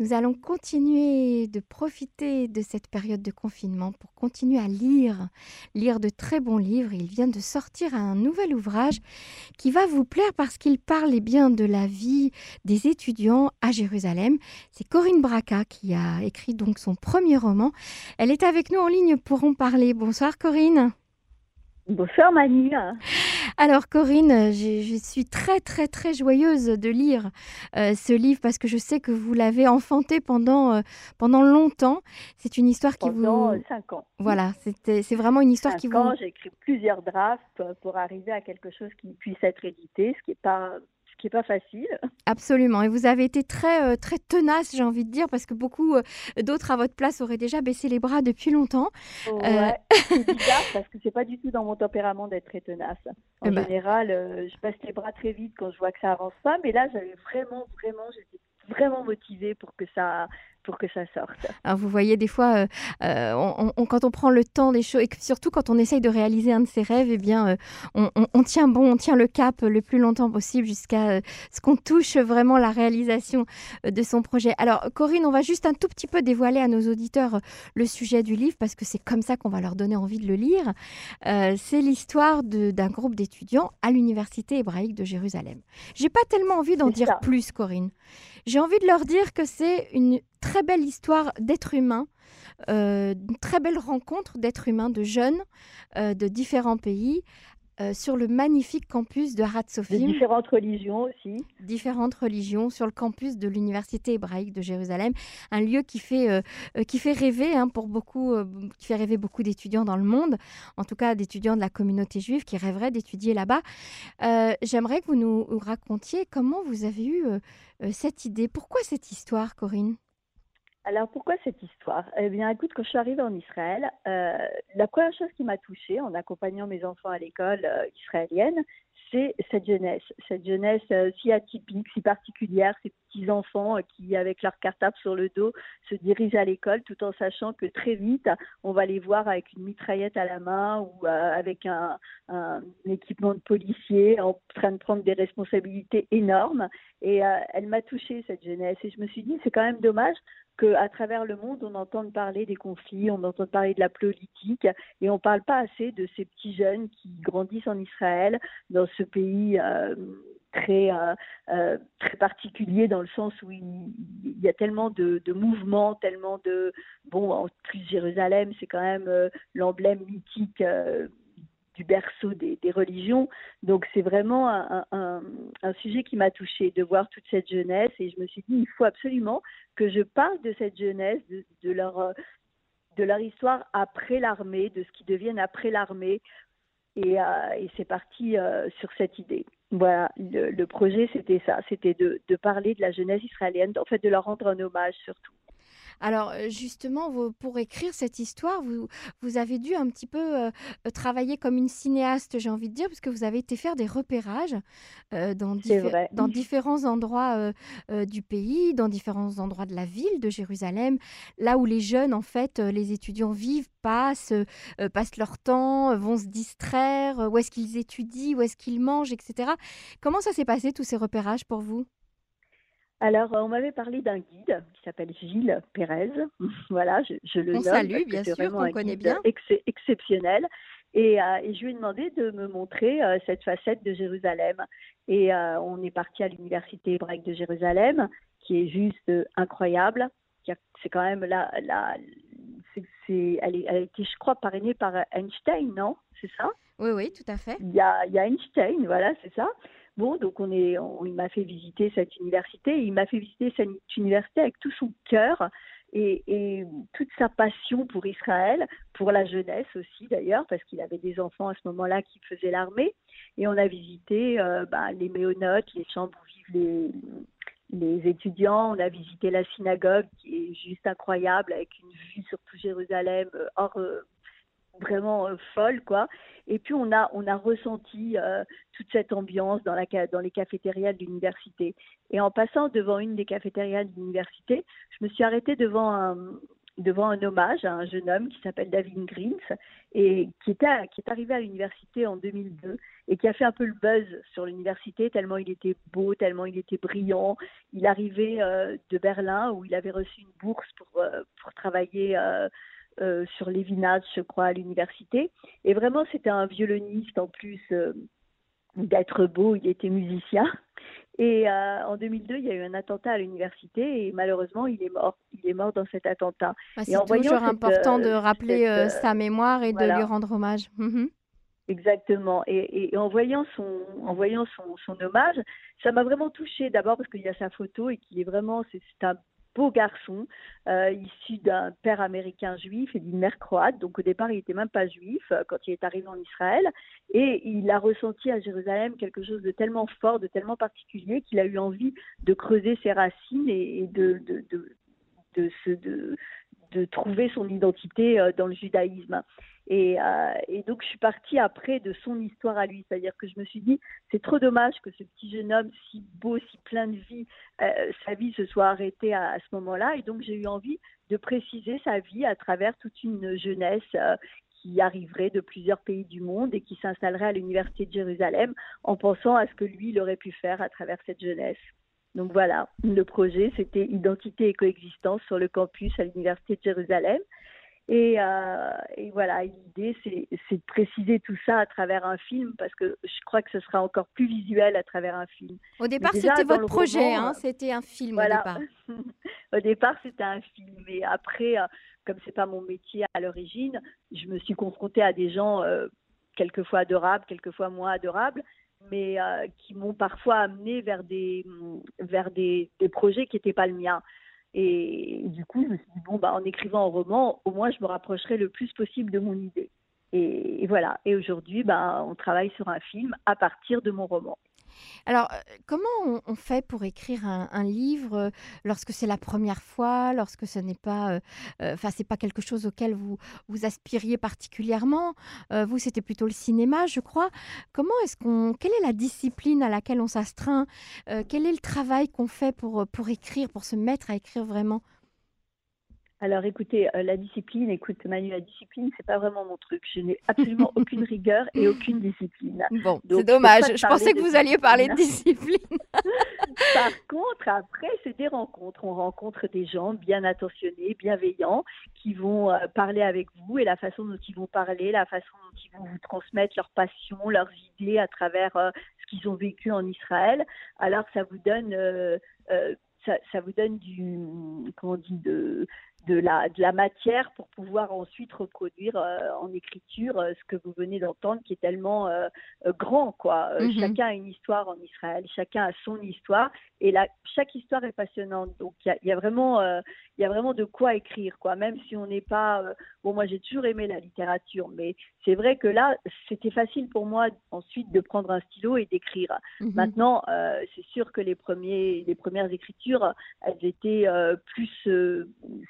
Nous allons continuer de profiter de cette période de confinement pour continuer à lire, lire de très bons livres. Il vient de sortir un nouvel ouvrage qui va vous plaire parce qu'il parle eh bien de la vie des étudiants à Jérusalem. C'est Corinne Braca qui a écrit donc son premier roman. Elle est avec nous en ligne pour en parler. Bonsoir Corinne. Bonsoir Manu. Alors Corinne, je, suis très très très joyeuse de lire euh, ce livre parce que je sais que vous l'avez enfanté pendant, euh, pendant longtemps. C'est une histoire qui vous... Pendant cinq ans. Voilà, c'est vraiment une histoire qui ans, J'ai écrit plusieurs drafts pour arriver à quelque chose qui puisse être édité, ce qui n'est pas qui pas facile. Absolument. Et vous avez été très, euh, très tenace, j'ai envie de dire, parce que beaucoup euh, d'autres à votre place auraient déjà baissé les bras depuis longtemps. Euh, ouais, c'est bizarre parce que c'est pas du tout dans mon tempérament d'être très tenace. En eh ben. général, je baisse les bras très vite quand je vois que ça avance pas, mais là, j'avais vraiment, vraiment, j'étais vraiment motivée pour que ça pour que ça sorte. Alors vous voyez, des fois, euh, euh, quand on prend le temps des choses, et surtout quand on essaye de réaliser un de ses rêves, eh bien, euh, on, tient bon, on tient le cap le plus longtemps possible jusqu'à ce qu'on touche vraiment la réalisation de son projet. Alors, Corinne, on va juste un tout petit peu dévoiler à nos auditeurs le sujet du livre, parce que c'est comme ça qu'on va leur donner envie de le lire. c'est l'histoire d'un groupe d'étudiants à l'Université hébraïque de Jérusalem. J'ai pas tellement envie d'en dire plus, Corinne. J'ai envie de leur dire que c'est une très belle histoire d'êtres humains, euh, une très belle rencontre d'êtres humains, de jeunes euh, de différents pays. Euh, sur le magnifique campus de Hatzofim. Différentes religions aussi. Différentes religions sur le campus de l'université hébraïque de Jérusalem, un lieu qui fait, qui fait rêver hein, pour beaucoup, qui fait rêver beaucoup d'étudiants dans le monde, en tout cas d'étudiants de la communauté juive qui rêveraient d'étudier là-bas. J'aimerais que vous nous racontiez comment vous avez eu cette idée. Pourquoi cette histoire, Corinne? Alors pourquoi cette histoire? Eh bien, écoute, quand je suis arrivée en Israël, euh, la première chose qui m'a touchée en accompagnant mes enfants à l'école euh, israélienne, c'est cette jeunesse, cette jeunesse euh, si atypique, si particulière, ces petits enfants qui, avec leur cartable sur le dos, se dirigent à l'école, tout en sachant que très vite, on va les voir avec une mitraillette à la main ou avec un, équipement de policier, en train de prendre des responsabilités énormes. Et elle m'a touchée cette jeunesse, et je me suis dit, c'est quand même dommage qu'à travers le monde, on entende parler des conflits, on entend parler de la politique, et on ne parle pas assez de ces petits jeunes qui grandissent en Israël, dans ce pays euh, très, euh, euh, très particulier, dans le sens où il, y a tellement de, mouvements, tellement de... Bon, en plus, Jérusalem, c'est quand même l'emblème mythique du berceau des, religions. Donc c'est vraiment un, sujet qui m'a touchée de voir toute cette jeunesse et je me suis dit il faut absolument que je parle de cette jeunesse, de, leur de leur histoire après l'armée, de ce qu'ils deviennent après l'armée. Et, euh, c'est parti euh, sur cette idée. Voilà, le, projet c'était ça, c'était de, parler de la jeunesse israélienne, en fait de leur rendre un hommage surtout. Alors euh, justement, pour écrire cette histoire, vous, vous avez dû un petit peu euh, travailler comme une cinéaste, j'ai envie de dire, parce que vous avez été faire des repérages euh, dans, dans, différents endroits du pays, dans différents endroits de la ville de Jérusalem, là où les jeunes, en fait, les étudiants vivent, passent, passent leur temps, vont se distraire, où est-ce qu'ils étudient, où est-ce qu'ils mangent, etc. Comment ça s'est passé tous ces repérages pour vous? Alors, on m'avait parlé d'un guide qui s'appelle Gilles Pérez. voilà, je, le on Salue, bien sûr, qu'on connaît bien. exceptionnel. Et, euh, et, je lui ai demandé de me montrer euh, cette facette de Jérusalem. Et euh, on est parti à l'université hébraïque de Jérusalem, qui est juste incroyable. C'est quand même là, là c'est, elle, elle, a été, je crois, parrainée par Einstein, non? C'est ça? Oui, oui, tout à fait. Il y a, il y a Einstein, voilà, c'est ça. Bon, donc on est, il m'a fait visiter cette université. il m'a fait visiter cette université avec tout son cœur et, toute sa passion pour Israël, pour la jeunesse aussi d'ailleurs, parce qu'il avait des enfants à ce moment-là qui faisaient l'armée. Et on a visité euh, bah, les méonotes, les chambres où vivent les, les étudiants. On a visité la synagogue qui est juste incroyable avec une vue sur tout Jérusalem euh, hors, euh, vraiment euh, folle quoi et puis on a on a ressenti euh, toute cette ambiance dans la dans les cafétérias de l'université et en passant devant une des cafétérias de l'université je me suis arrêtée devant un, devant un hommage à un jeune homme qui s'appelle David Greens et qui, était, qui est arrivé à l'université en 2002 et qui a fait un peu le buzz sur l'université tellement il était beau, tellement il était brillant. Il arrivait euh, de Berlin où il avait reçu une bourse pour, euh, pour travailler euh, sur les vinages, je crois, à l'université. Et vraiment, c'était un violoniste en plus d'être beau, il était musicien. Et euh, en 2002, il y a eu un attentat à l'université et malheureusement, il est mort. Il est mort dans cet attentat. Bah, c'est toujours important de euh, rappeler euh, sa mémoire et de lui rendre hommage. Mhm. Exactement. Et, en voyant son, en voyant son, son hommage, ça m'a vraiment touchée. D'abord parce qu'il y a sa photo et qu'il est vraiment, c'est un beau garçon, euh, issu d'un père américain juif et d'une mère croate. Donc au départ, il n'était même pas juif euh, quand il est arrivé en Israël. Et il a ressenti à Jérusalem quelque chose de tellement fort, de tellement particulier, qu'il a eu envie de creuser ses racines et, de, trouver son identité euh, dans le judaïsme. Et, euh, et, donc, je suis partie après de son histoire à lui. C'est-à-dire que je me suis dit, c'est trop dommage que ce petit jeune homme, si beau, si plein de vie, euh, sa vie se soit arrêtée à, ce moment-là. Et donc, j'ai eu envie de préciser sa vie à travers toute une jeunesse qui arriverait de plusieurs pays du monde et qui s'installerait à l'Université de Jérusalem en pensant à ce que lui, il aurait pu faire à travers cette jeunesse. Donc voilà, le projet, c'était identité et coexistence sur le campus à l'Université de Jérusalem. Et, euh, et voilà, l'idée, c'est, de préciser tout ça à travers un film, parce que je crois que ce sera encore plus visuel à travers un film. Au départ, c'était votre projet, hein, c'était un film voilà. au départ. au départ, c'était un film. Et après, euh, comme c'est pas mon métier à l'origine, je me suis confrontée à des gens euh, quelquefois adorables, quelquefois moins adorables, mais euh, qui m'ont parfois amené vers des, vers des, des projets qui n'étaient pas le mien. Et du coup, je me suis dit, bon, bah, en écrivant un roman, au moins, je me rapprocherai le plus possible de mon idée. Et, voilà. Et aujourd'hui, bah, on travaille sur un film à partir de mon roman. Alors, euh, comment on, fait pour écrire un, livre euh, lorsque c'est la première fois, lorsque ce n'est pas, euh, pas quelque chose auquel vous vous aspiriez particulièrement? vous, c'était plutôt le cinéma, je crois. Comment est-ce qu'on, quelle est la discipline à laquelle on s'astreint? Quel est le travail qu'on fait pour pour écrire, pour se mettre à écrire vraiment? Alors écoutez, euh, la discipline, écoute Manu, la discipline, c'est pas vraiment mon truc. Je n'ai absolument aucune rigueur et aucune discipline. Bon, c'est dommage. Je pensais que vous alliez parler de discipline. Par contre, après, c'est des rencontres. On rencontre des gens bien attentionnés, bienveillants, qui vont euh, parler avec vous et la façon dont ils vont parler, la façon dont ils vont vous transmettre leurs passions, leurs idées à travers euh, ce qu'ils ont vécu en Israël. Alors, ça vous donne ça, ça, vous donne du, comment on dit, de, de la, de la matière pour pouvoir ensuite reproduire euh, en écriture euh, ce que vous venez d'entendre qui est tellement euh, grand quoi. Mhm. Chacun a une histoire en Israël, chacun a son histoire et là chaque histoire est passionnante. Donc il y, y a, vraiment il y a vraiment de quoi écrire quoi. Même si on n'est pas bon moi j'ai toujours aimé la littérature mais c'est vrai que là c'était facile pour moi ensuite de prendre un stylo et d'écrire. Mhm. Maintenant c'est sûr que les premiers les premières écritures elles étaient plus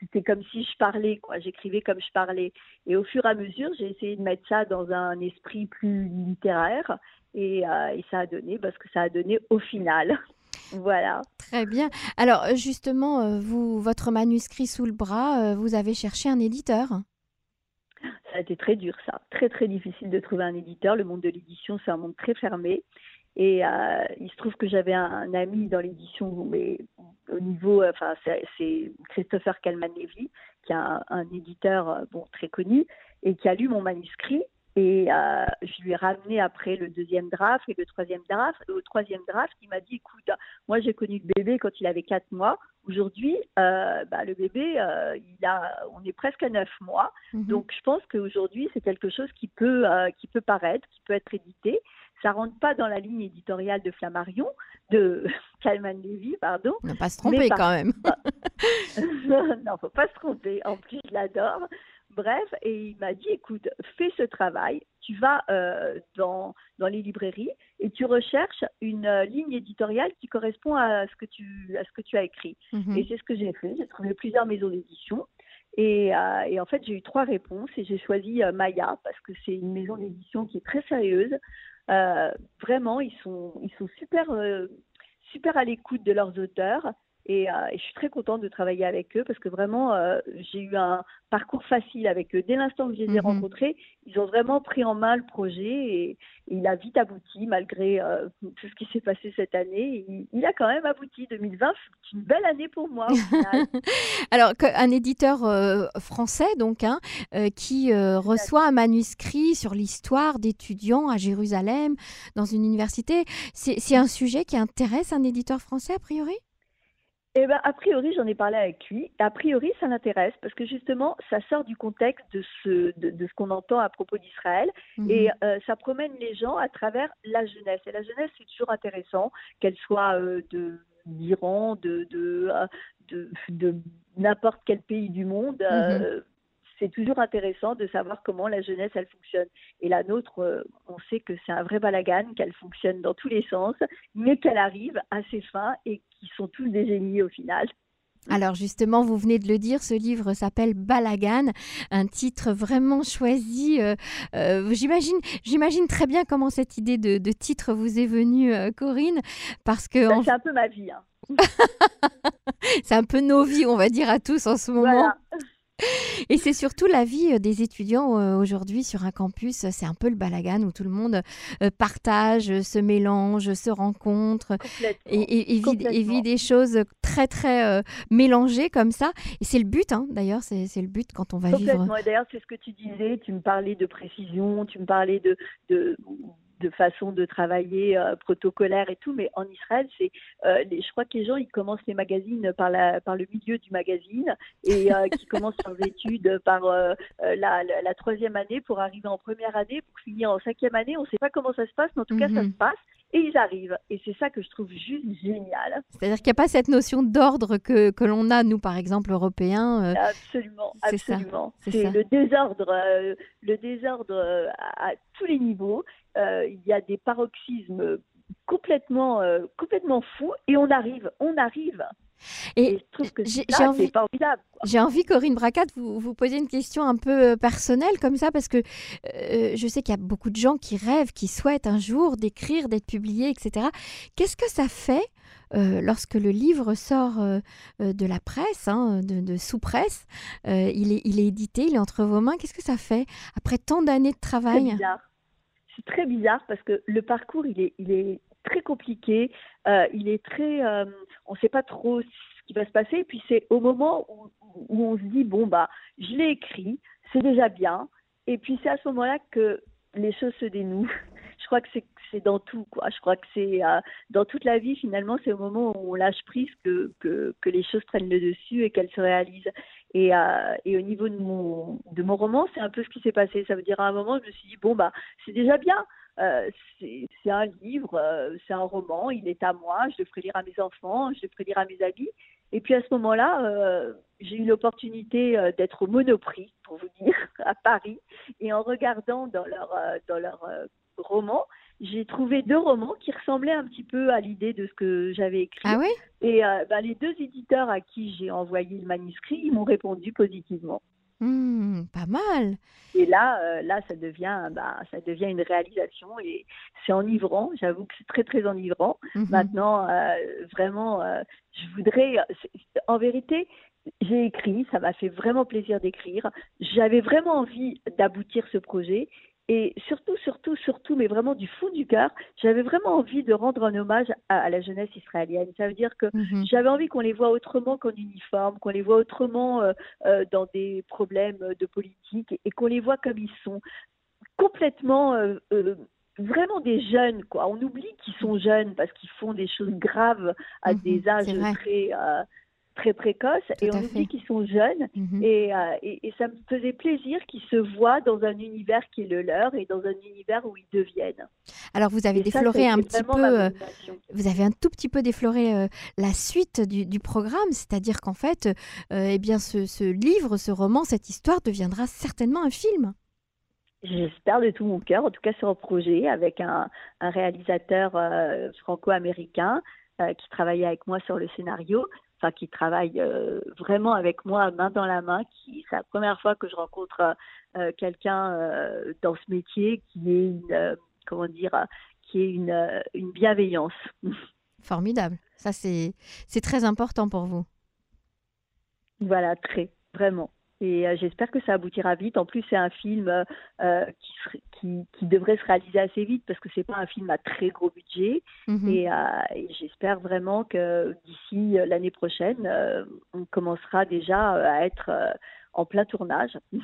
c'était comme si je parlais, quoi. J'écrivais comme je parlais. Et au fur et à mesure, j'ai essayé de mettre ça dans un esprit plus littéraire. Et, euh, ça a donné parce que ça a donné au final. voilà. Très bien. Alors justement, euh, vous, votre manuscrit sous le bras, euh, vous avez cherché un éditeur ça a été très dur, ça. Très, très difficile de trouver un éditeur. Le monde de l'édition, c'est un monde très fermé. Et euh, il se trouve que j'avais un, ami dans l'édition, mais au niveau, enfin, c'est Christopher Kalman-Levy, qui est un, éditeur euh, bon, très connu, et qui a lu mon manuscrit. Et euh, je lui ai ramené après le deuxième draft et le troisième draft. Au troisième draft, il m'a dit écoute, moi j'ai connu le bébé quand il avait quatre mois. Aujourd'hui, bah, le bébé, il a, on est presque à neuf mois. Mhm. Donc je pense qu'aujourd'hui, c'est quelque chose qui peut, qui peut paraître, qui peut être édité ça rentre pas dans la ligne éditoriale de Flammarion, de Calman Levy, pardon. On ne pas se tromper quand même. non, faut pas se tromper. En plus, je l'adore. Bref, et il m'a dit, écoute, fais ce travail, tu vas euh, dans, dans les librairies et tu recherches une euh, ligne éditoriale qui correspond à ce que tu, à ce que tu as écrit. Mhm. Et c'est ce que j'ai fait. J'ai trouvé plusieurs maisons d'édition. Et, euh, et, en fait, j'ai eu trois réponses et j'ai choisi Maya parce que c'est une maison d'édition qui est très sérieuse, vraiment, ils sont, ils sont super, euh, super à l'écoute de leurs auteurs Et, je suis très contente de travailler avec eux parce que vraiment, j'ai eu un parcours facile avec eux. Dès l'instant que je les ai mmh rencontrés, ils ont vraiment pris en main le projet et, il a vite abouti malgré tout ce qui s'est passé cette année. Il, a quand même abouti. 2020, c'est une belle année pour moi. Alors, un éditeur français, donc, hein, qui reçoit un manuscrit sur l'histoire d'étudiants à Jérusalem dans une université, c'est un sujet qui intéresse un éditeur français a priori? Eh ben, a priori, j'en ai parlé avec lui. A priori, ça l'intéresse parce que justement, ça sort du contexte de ce, de, ce qu'on entend à propos d'Israël mhm. et euh, ça promène les gens à travers la jeunesse. Et la jeunesse, c'est toujours intéressant, qu'elle soit euh, de d'Iran, de, de, euh, de, de n'importe quel pays du monde. Mhm c'est toujours intéressant de savoir comment la jeunesse, elle fonctionne. Et la nôtre, euh, on sait que c'est un vrai balagan, qu'elle fonctionne dans tous les sens, mais qu'elle arrive à ses fins et qui sont tous des génies au final. Alors justement, vous venez de le dire, ce livre s'appelle Balagan, un titre vraiment choisi. Euh, euh, j'imagine, j'imagine très bien comment cette idée de, titre vous est venue, Corinne, parce que bah, c'est un peu ma vie. Hein. c'est un peu nos vies, on va dire à tous en ce moment. Voilà. Et c'est surtout la vie euh, des étudiants euh, aujourd'hui sur un campus. C'est un peu le balagan où tout le monde euh, partage, se mélange, se rencontre et, et, vit, des choses très très mélangées comme ça. Et c'est le but, hein, d'ailleurs, c'est le but quand on va vivre. D'ailleurs, c'est ce que tu disais. Tu me parlais de précision, tu me parlais de, de de façon de travailler euh, protocolaire et tout, mais en Israël, c'est, euh, je crois que les gens ils commencent les magazines par la par le milieu du magazine et euh, qui commencent leurs études par la, la, troisième année pour arriver en première année pour finir en cinquième année. On ne sait pas comment ça se passe, mais en tout cas ça mhm. se passe et ils arrivent. Et c'est ça que je trouve juste génial. C'est-à-dire qu'il n'y a pas cette notion d'ordre que, que l'on a, nous, par exemple, Européens. absolument, absolument. C'est le désordre, le désordre à, tous les niveaux. Euh, il y a des paroxysmes complètement, euh, complètement fous et on arrive, on arrive. Et, j'ai envie, j'ai envie, Corinne Bracat, vous, vous poser une question un peu euh, personnelle comme ça, parce que je sais qu'il y a beaucoup de gens qui rêvent, qui souhaitent un jour d'écrire, d'être publié, etc. Qu'est-ce que ça fait lorsque le livre sort de la presse, hein, de, sous-presse il, est, il est édité, il est entre vos mains. Qu'est-ce que ça fait après tant d'années de travail? C'est très bizarre parce que le parcours, il est, très compliqué. Euh, il est très, euh, on ne sait pas trop ce qui va se passer. Et puis c'est au moment où, où, on se dit bon bah, je l'ai écrit, c'est déjà bien. Et puis c'est à ce moment-là que les choses se dénouent. Je crois que c'est dans tout, quoi. Je crois que c'est euh, dans toute la vie, finalement, c'est au moment où on lâche prise que, que, que les choses prennent le dessus et qu'elles se réalisent. Et, euh, et, au niveau de mon, de mon roman, c'est un peu ce qui s'est passé. Ça veut dire à un moment, je me suis dit, bon, bah, c'est déjà bien. Euh, c'est un livre, euh, c'est un roman, il est à moi, je le ferai lire à mes enfants, je le ferai lire à mes amis. Et puis à ce moment-là, euh, j'ai eu l'opportunité euh, d'être au Monoprix, pour vous dire, à Paris. Et en regardant dans leur, dans leur roman, j'ai trouvé deux romans qui ressemblaient un petit peu à l'idée de ce que j'avais écrit. Ah oui Et euh, ben, les deux éditeurs à qui j'ai envoyé le manuscrit, ils m'ont répondu positivement. Mmh, pas mal. Et là, euh, là, ça devient, bah, ça devient une réalisation et c'est enivrant. J'avoue que c'est très, très enivrant. Mmh Maintenant, euh, vraiment, je voudrais, en vérité, j'ai écrit, ça m'a fait vraiment plaisir d'écrire. J'avais vraiment envie d'aboutir ce projet et surtout, surtout, surtout, mais vraiment du fond du cœur, j'avais vraiment envie de rendre un hommage à, la jeunesse israélienne. Ça veut dire que mhm. j'avais envie qu'on les voit autrement qu'en uniforme, qu'on les voit autrement euh, euh, dans des problèmes de politique et, qu'on les voit comme ils sont, complètement, euh, vraiment des jeunes. Quoi. On oublie qu'ils sont jeunes parce qu'ils font des choses graves à mhm, des âges très très précoces et on dit qu'ils sont jeunes mhm. euh, et, et, ça me faisait plaisir qu'ils se voient dans un univers qui est le leur et dans un univers où ils deviennent. Alors vous avez défloré un petit peu, euh, vous avez un tout petit peu défloré euh, la suite du, programme, c'est-à-dire qu'en fait, eh bien ce, livre, ce roman, cette histoire deviendra certainement un film. J'espère de tout mon cœur, en tout cas sur un projet avec un, un réalisateur franco-américain qui travaillait avec moi sur le scénario enfin qui travaille euh, vraiment avec moi main dans la main. Qui c'est la première fois que je rencontre euh, quelqu'un euh, dans ce métier qui est une comment dire qui est une, une bienveillance. Formidable. Ça, c'est très important pour vous. Voilà, très, vraiment. Et euh, j'espère que ça aboutira vite. En plus, c'est un film euh, euh, qui, qui, devrait se réaliser assez vite parce que c'est pas un film à très gros budget. Mhm. Et, j'espère vraiment que d'ici l'année prochaine, on commencera déjà à être en plein tournage.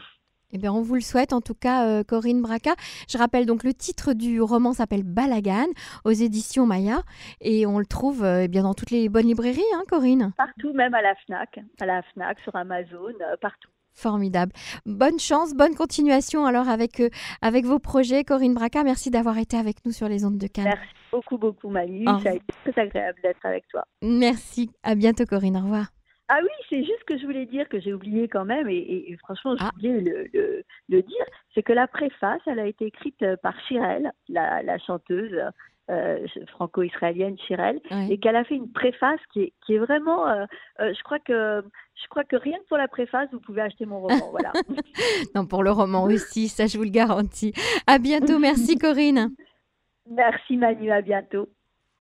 Eh bien, on vous le souhaite en tout cas, Corinne Braca. Je rappelle donc le titre du roman s'appelle Balagan aux éditions Maya et on le trouve eh bien dans toutes les bonnes librairies, hein, Corinne? Partout, même à la Fnac, à la Fnac, sur Amazon, partout. Formidable. Bonne chance, bonne continuation alors avec, euh, avec vos projets. Corinne Braca, merci d'avoir été avec nous sur les ondes de Cannes. Merci beaucoup, beaucoup Manu. Ça a été très agréable d'être avec toi. Merci. À bientôt Corinne. Au revoir. Ah oui, c'est juste que je voulais dire que j'ai oublié quand même, et, franchement, j'ai ah. oublié le, le, dire, c'est que la préface, elle a été écrite par Chirel, la, la chanteuse euh, franco-israélienne Chirel, et qu'elle a fait une préface qui est, qui est vraiment, euh, euh, je crois que je crois que rien que pour la préface, vous pouvez acheter mon roman. Voilà. non, pour le roman aussi, ça je vous le garantis. À bientôt, merci Corinne. Merci Manu, à bientôt.